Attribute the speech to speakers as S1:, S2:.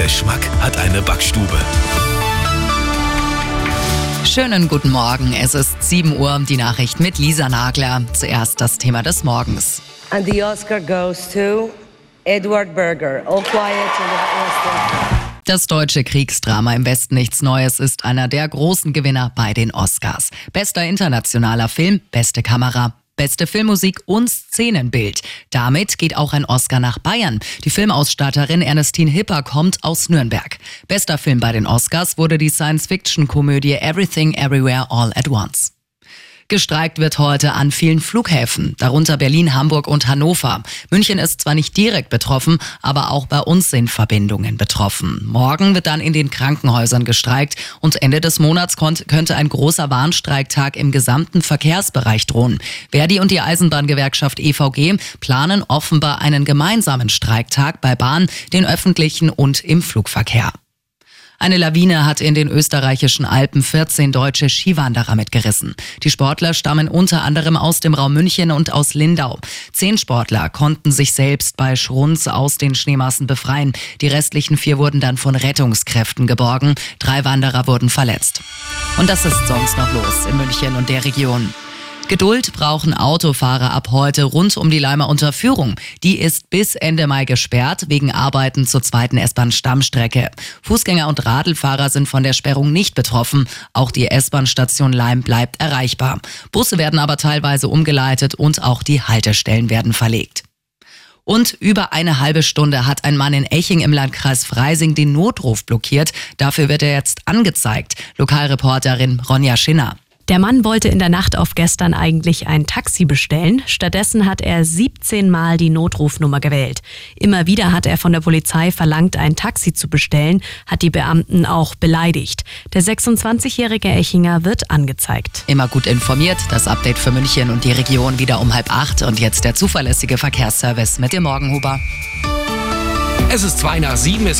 S1: Geschmack hat eine Backstube.
S2: Schönen guten Morgen. Es ist 7 Uhr. Die Nachricht mit Lisa Nagler. Zuerst das Thema des Morgens.
S3: And the Oscar goes to Edward Berger. All quiet in the Western.
S2: Das deutsche Kriegsdrama im Westen nichts Neues ist einer der großen Gewinner bei den Oscars. Bester internationaler Film, beste Kamera, Beste Filmmusik und Szenenbild. Damit geht auch ein Oscar nach Bayern. Die Filmausstatterin Ernestine Hipper kommt aus Nürnberg. Bester Film bei den Oscars wurde die Science-Fiction-Komödie Everything Everywhere All at Once. Gestreikt wird heute an vielen Flughäfen, darunter Berlin, Hamburg und Hannover. München ist zwar nicht direkt betroffen, aber auch bei uns sind Verbindungen betroffen. Morgen wird dann in den Krankenhäusern gestreikt und Ende des Monats könnte ein großer Warnstreiktag im gesamten Verkehrsbereich drohen. Verdi und die Eisenbahngewerkschaft EVG planen offenbar einen gemeinsamen Streiktag bei Bahn, den öffentlichen und im Flugverkehr. Eine Lawine hat in den österreichischen Alpen 14 deutsche Skiwanderer mitgerissen. Die Sportler stammen unter anderem aus dem Raum München und aus Lindau. Zehn Sportler konnten sich selbst bei Schrunz aus den Schneemassen befreien. Die restlichen vier wurden dann von Rettungskräften geborgen. Drei Wanderer wurden verletzt. Und das ist sonst noch los in München und der Region. Geduld brauchen Autofahrer ab heute rund um die Leimer Unterführung. Die ist bis Ende Mai gesperrt wegen Arbeiten zur zweiten S-Bahn-Stammstrecke. Fußgänger und Radlfahrer sind von der Sperrung nicht betroffen. Auch die S-Bahn-Station Leim bleibt erreichbar. Busse werden aber teilweise umgeleitet und auch die Haltestellen werden verlegt. Und über eine halbe Stunde hat ein Mann in Eching im Landkreis Freising den Notruf blockiert. Dafür wird er jetzt angezeigt. Lokalreporterin Ronja Schinner.
S4: Der Mann wollte in der Nacht auf gestern eigentlich ein Taxi bestellen. Stattdessen hat er 17 Mal die Notrufnummer gewählt. Immer wieder hat er von der Polizei verlangt, ein Taxi zu bestellen, hat die Beamten auch beleidigt. Der 26-jährige Echinger wird angezeigt.
S2: Immer gut informiert, das Update für München und die Region wieder um halb acht und jetzt der zuverlässige Verkehrsservice mit dem Morgenhuber.
S1: Es ist zwei nach sieben. Es